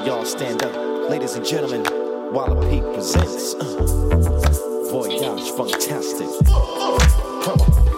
Montreal, stand up. Ladies and gentlemen, Walla Peak presents uh, Voyage Fantastic. Come on.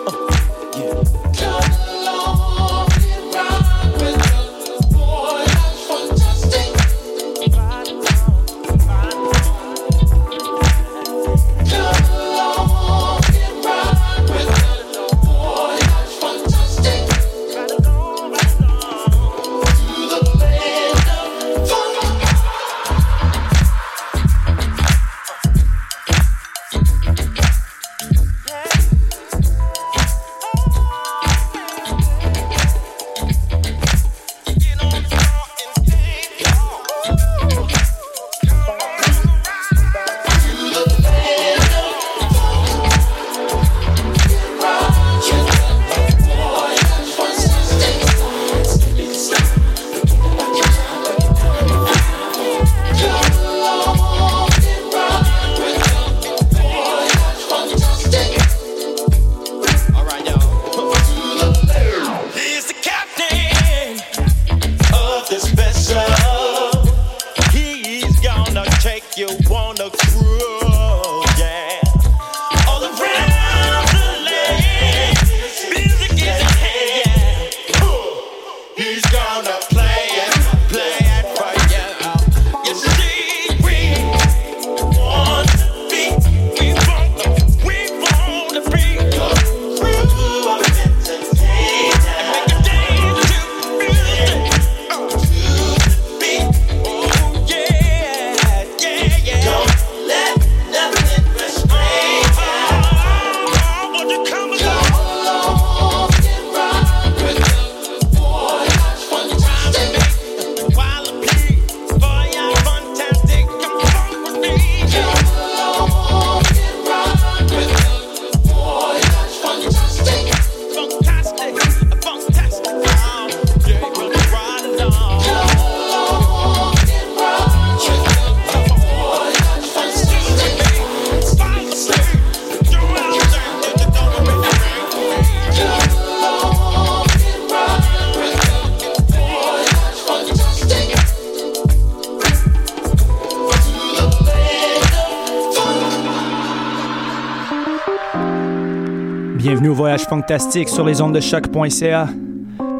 Fantastique sur les ondes de choc.ca.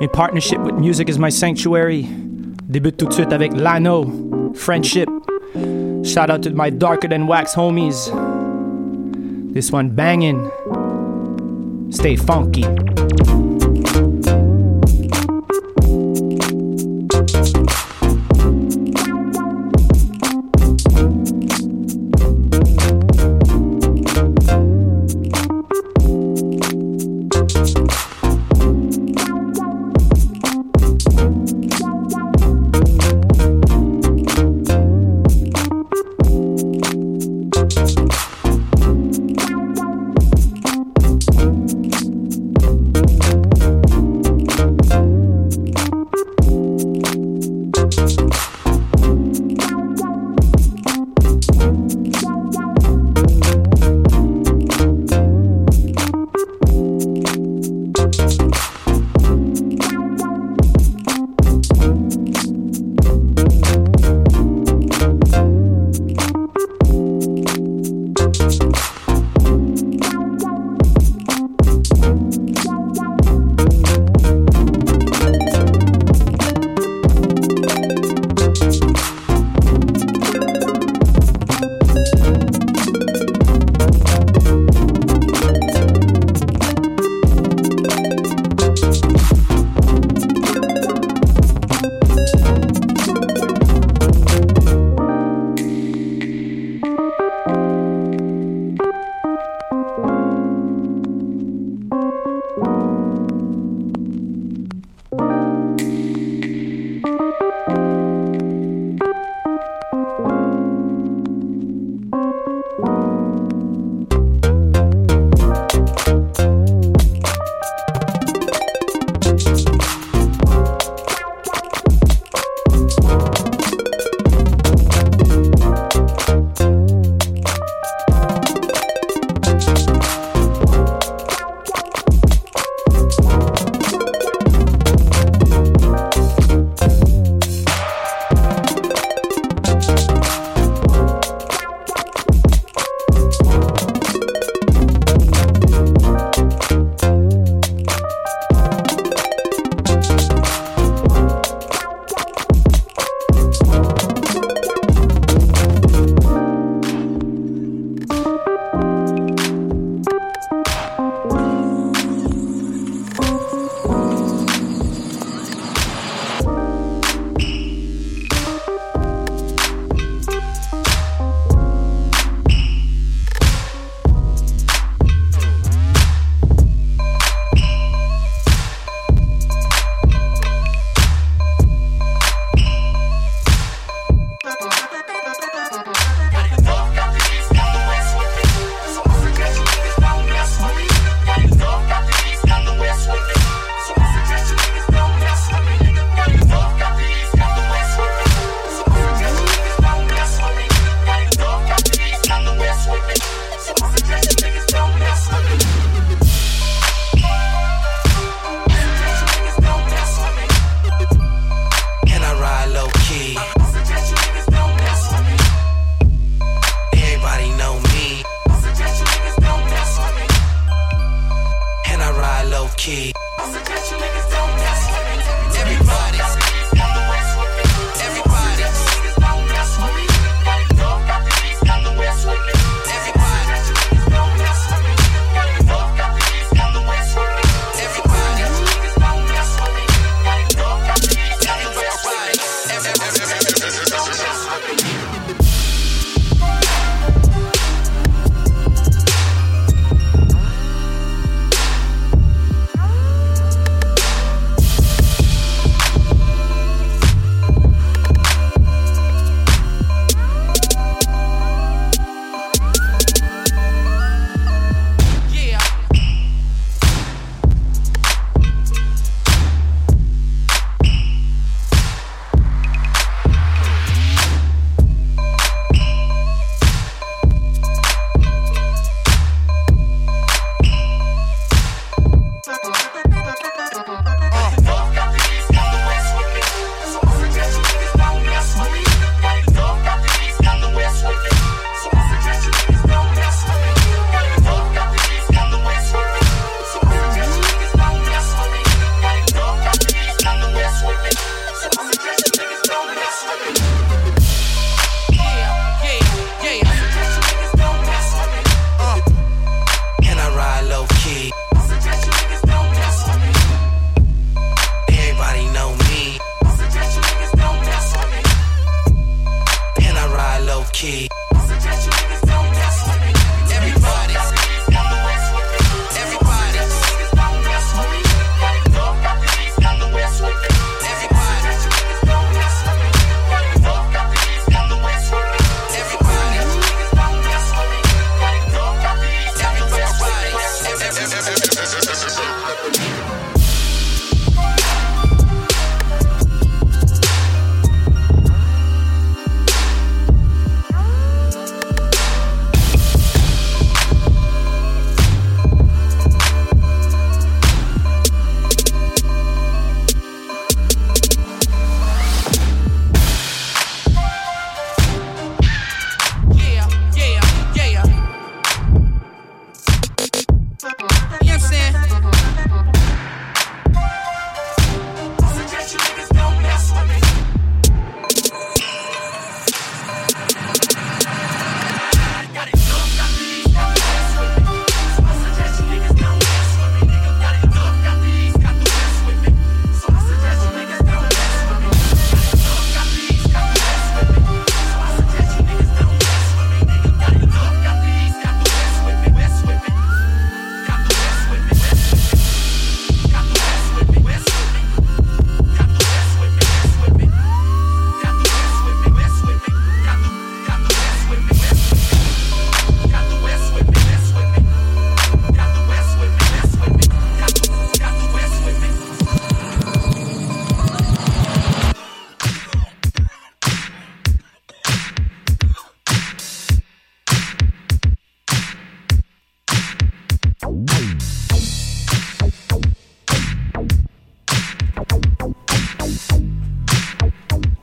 In partnership with Music is My Sanctuary. Débute tout de suite avec Lano, Friendship. Shout out to my darker than wax homies. This one banging. Stay funky. Key.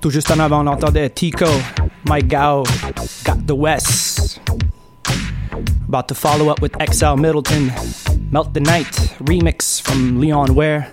Tout juste en avant, on entendait Tico, Mike Gao, Got the West. About to follow up with XL Middleton, Melt the Night remix from Leon Ware.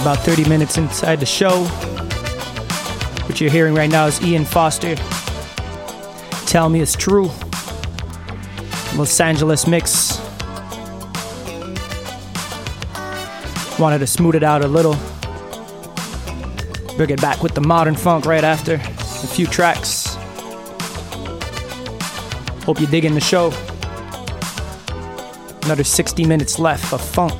We're about 30 minutes inside the show. What you're hearing right now is Ian Foster. Tell me it's true. Los Angeles mix. Wanted to smooth it out a little. Bring it back with the modern funk right after. A few tracks. Hope you're digging the show. Another 60 minutes left of funk.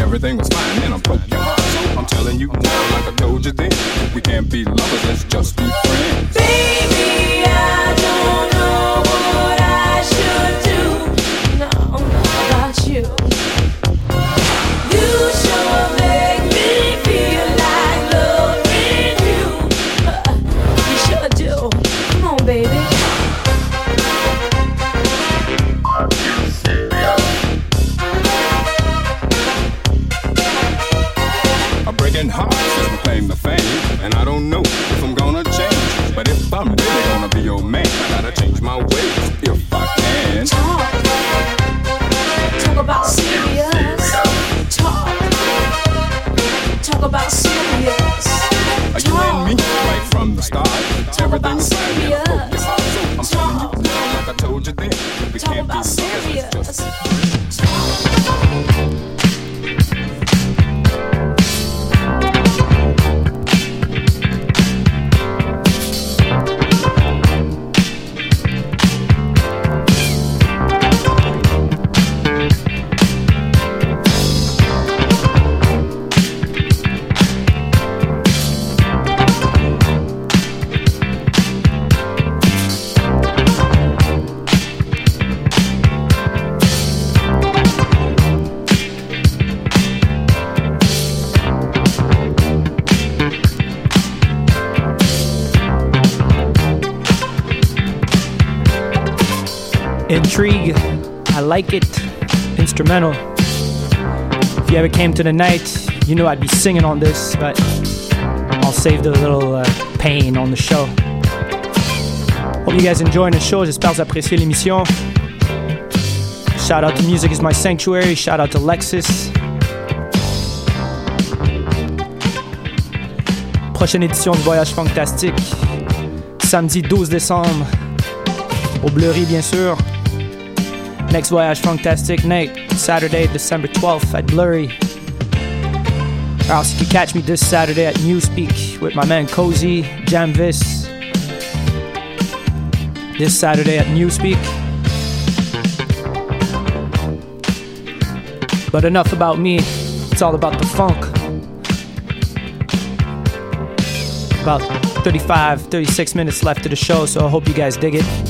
Everything was fine, and I'm broke your heart. So I'm telling you now, like I told you then, we can't be lovers, let's just be friends. Baby, I Everything was fine, and I broke your heart. So I'm telling you like I told you then, we Talk can't be lovers, just Intrigue, I like it. Instrumental. If you ever came to the night, you know I'd be singing on this, but I'll save the little uh, pain on the show. Hope you guys enjoying the show. J'espère vous appréciez l'émission. Shout out to Music is My Sanctuary. Shout out to Lexus. Prochaine édition du Voyage Fantastique. Samedi 12 décembre. Au Bleury, bien sûr. Next Voyage Fantastic night, Saturday, December 12th at Bleury. Or else you can catch me this Saturday at Newspeak with my man Cozy, Jamvis. This Saturday at Newspeak. But enough about me, it's all about the funk. About 35, 36 minutes left of the show, so I hope you guys dig it.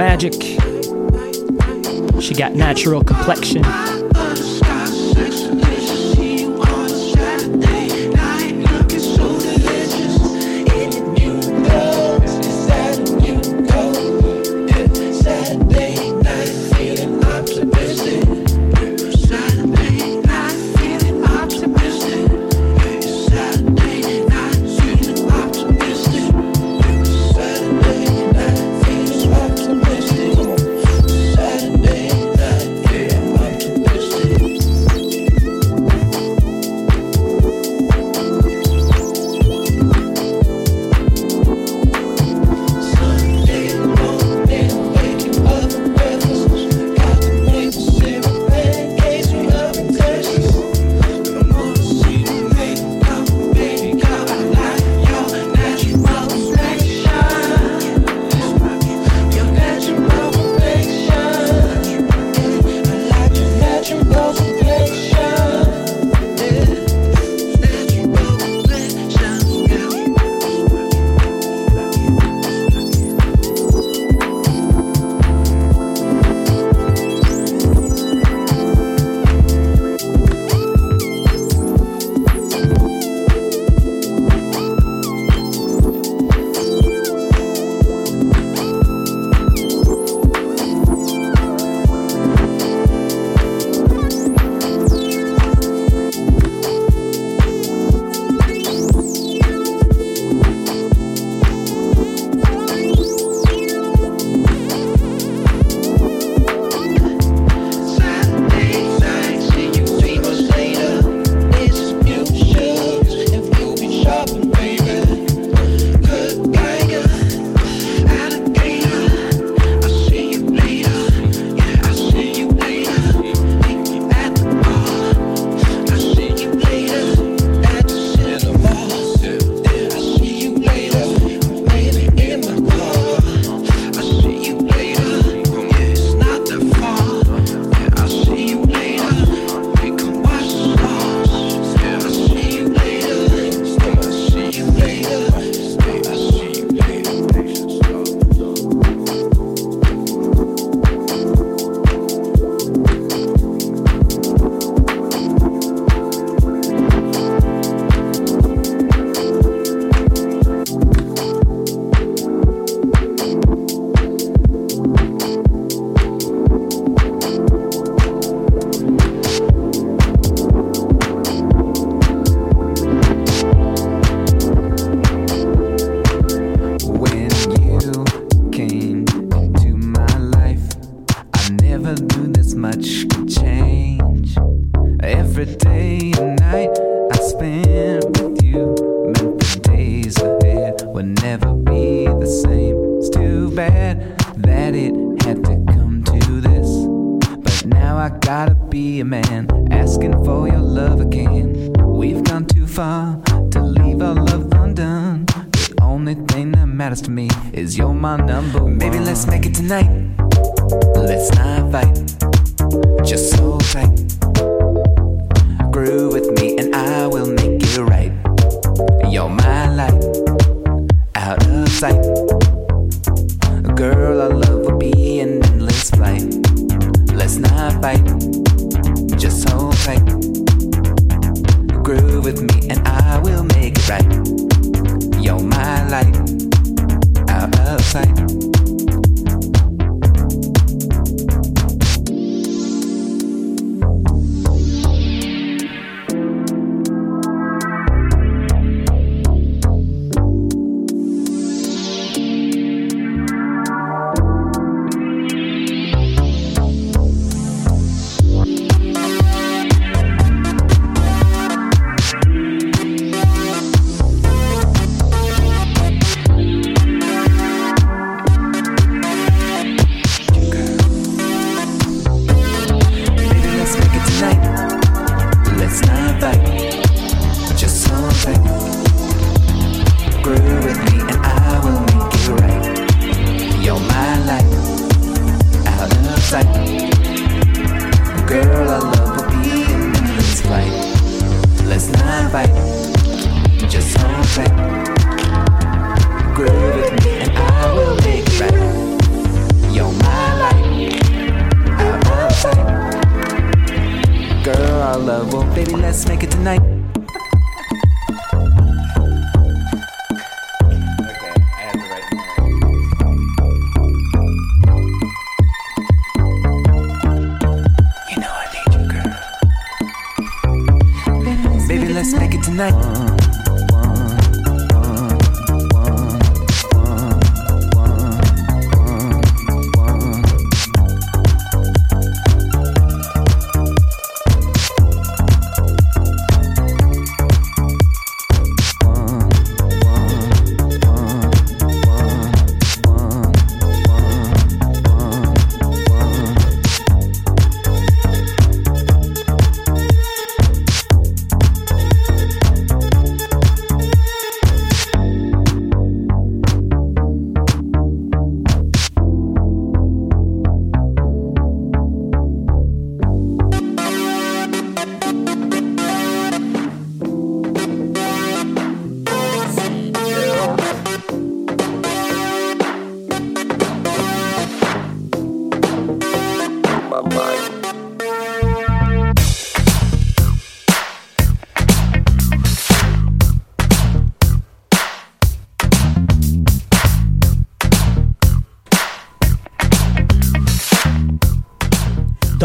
Magic. She got natural complexion.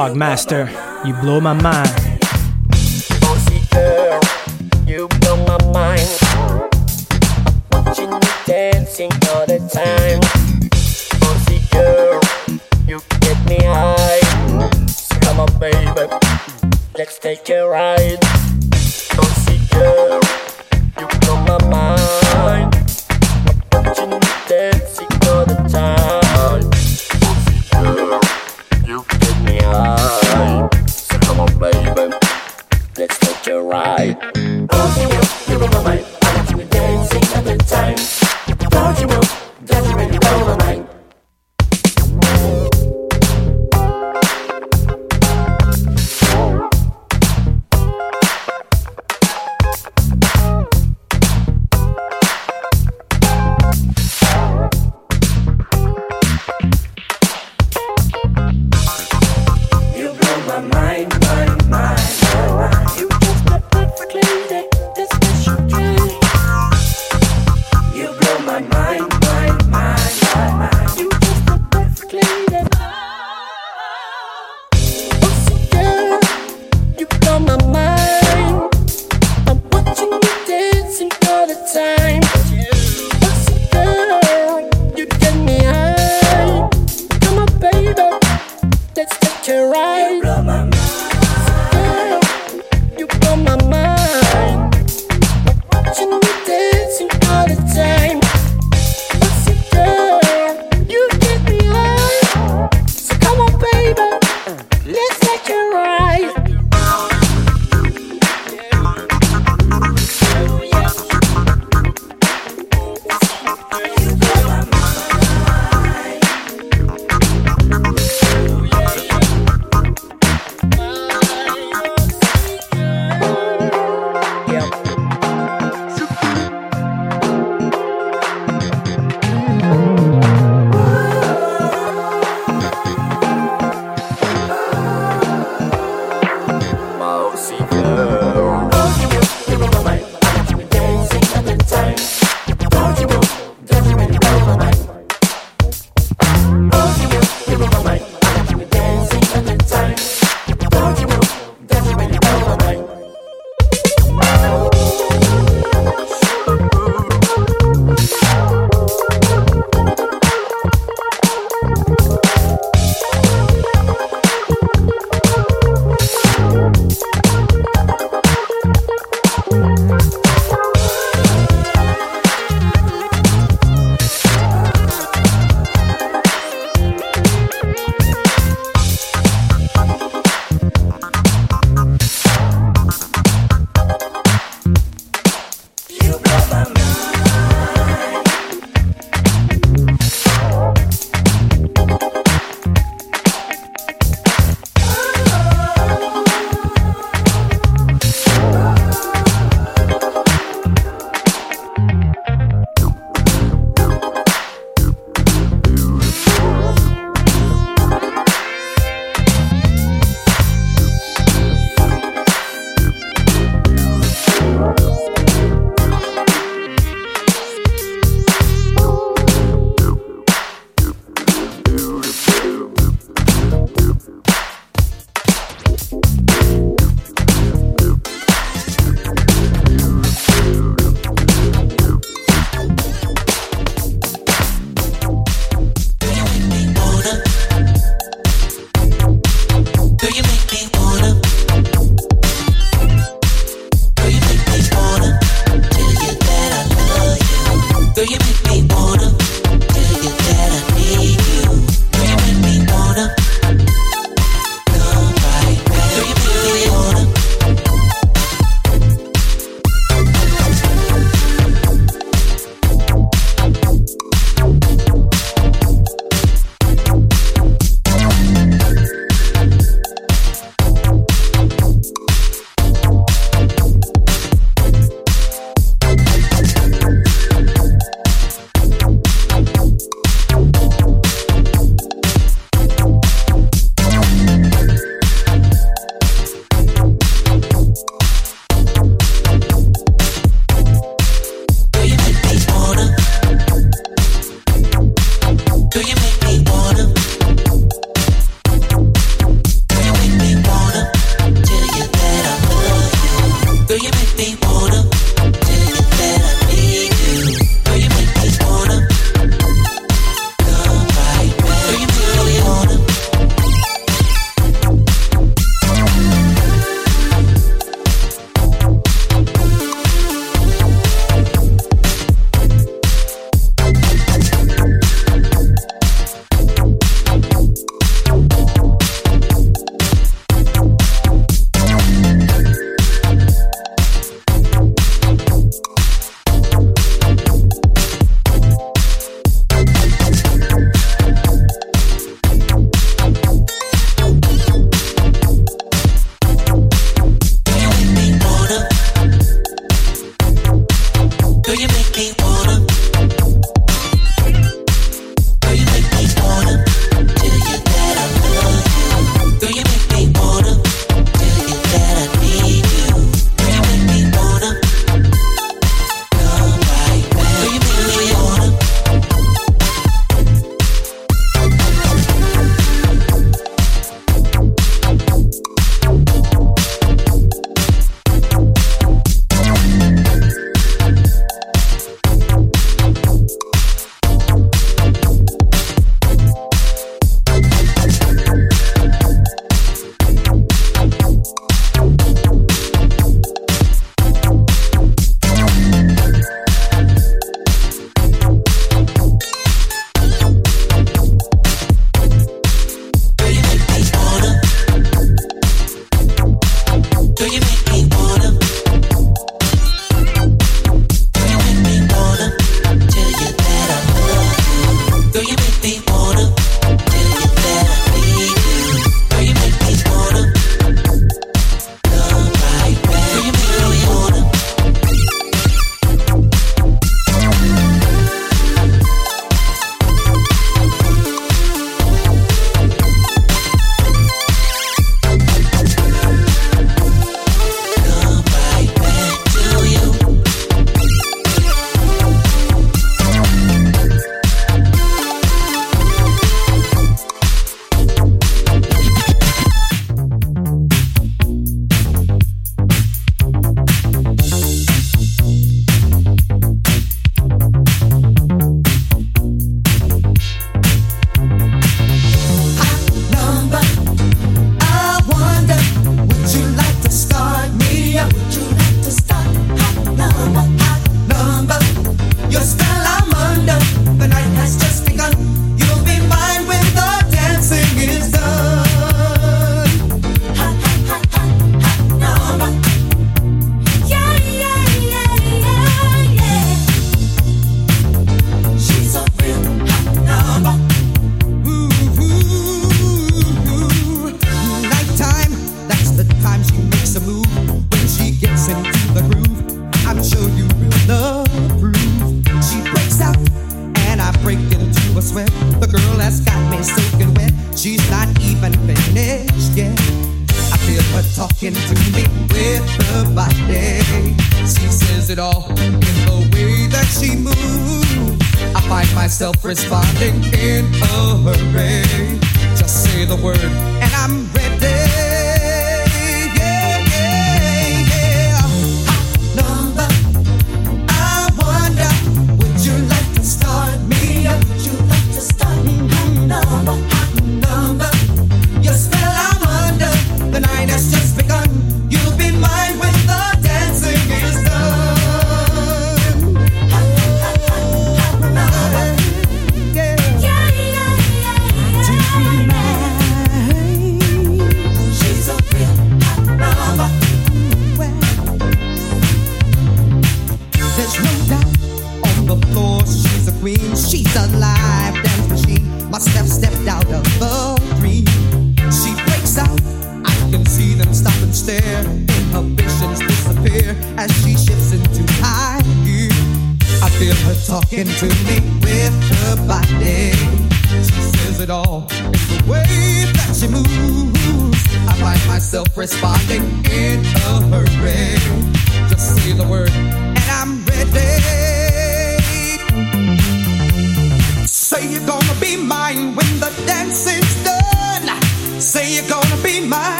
Dog Master, you blow my mind.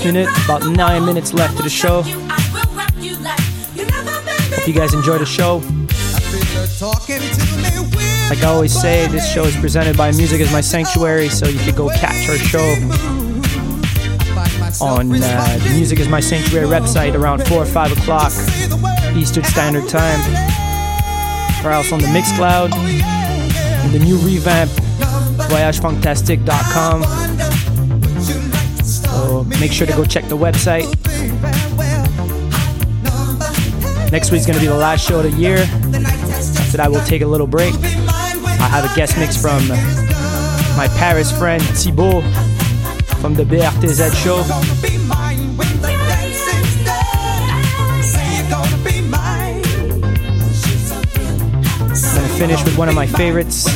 Reste environ 9 minutes, about 9 minutes left to the show. Hope you guys enjoy the show. Like I always say, this show is presented by Music is My Sanctuary, so you could go catch our show on uh, the Music is My Sanctuary website around 4 or 5 o'clock Eastern Standard Time, or else on the Mixcloud, and the new revamp, voyagefantastic.com. Make sure to go check the website. Next week's gonna be the last show of the year. That, we'll take a little break. I have a guest mix from my Paris friend Thibaut from the BRTZ show. I'm gonna finish with one of my favorites.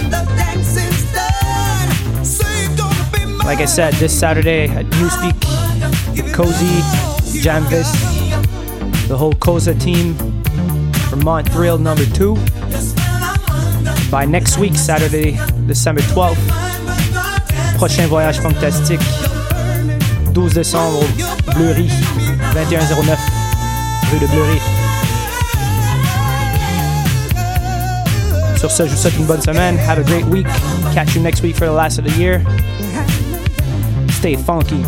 Like I said, this Saturday at Newspeak, Cozy, Jamvis, the whole Koza team from Montreal number two. By next week, Saturday, December 12th, prochain voyage fantastique, 12 décembre, Bleury, 2109, rue de Bleury. Sur ce, je vous souhaite une bonne semaine. Have a great week. Catch you next week for the last of the year. Stay funky.